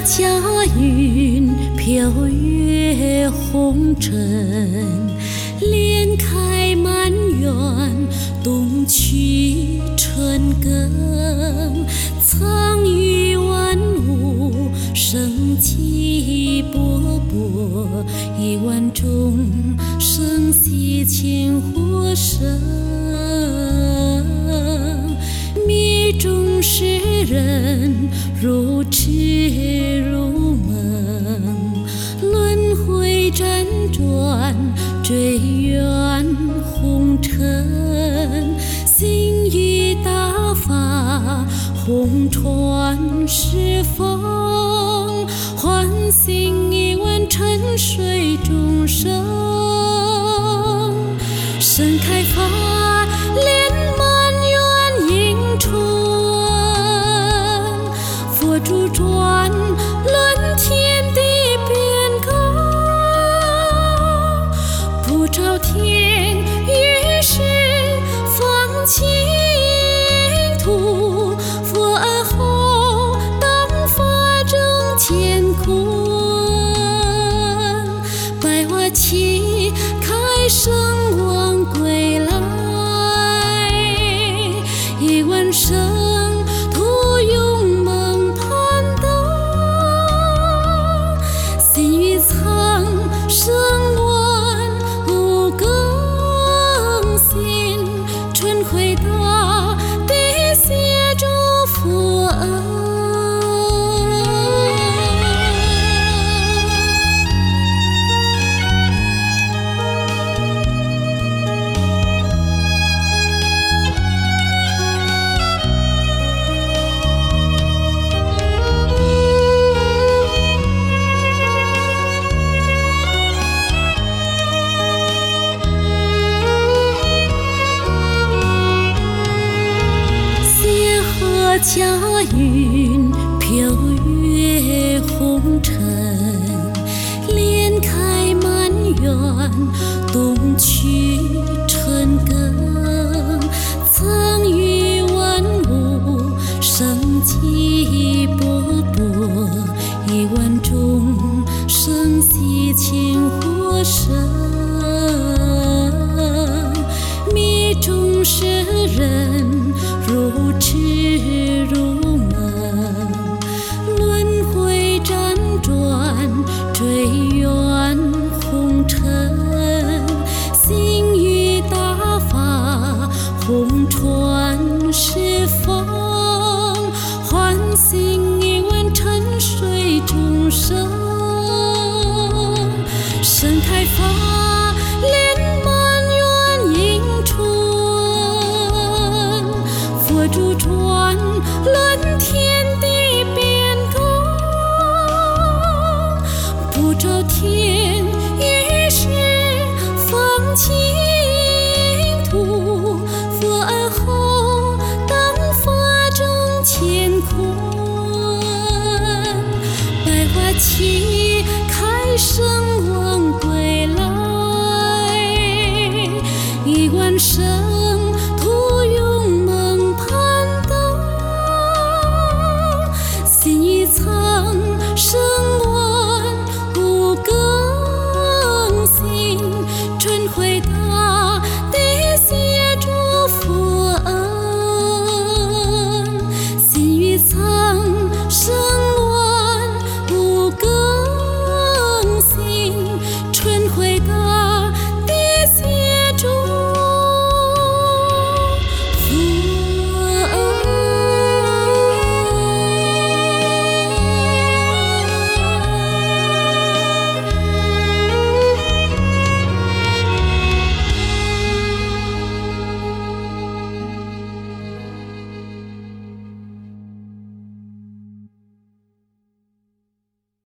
佳云飘越红尘，莲开满园，冬去春耕。苍与万物，生机勃勃。亿万众生，息千火生。迷中世人，如痴如。转追远红尘，心已大发，红船十方，唤醒一万沉睡众生，天月是放净土，佛后佳云飘越红尘，莲开满园，冬去爱错。生。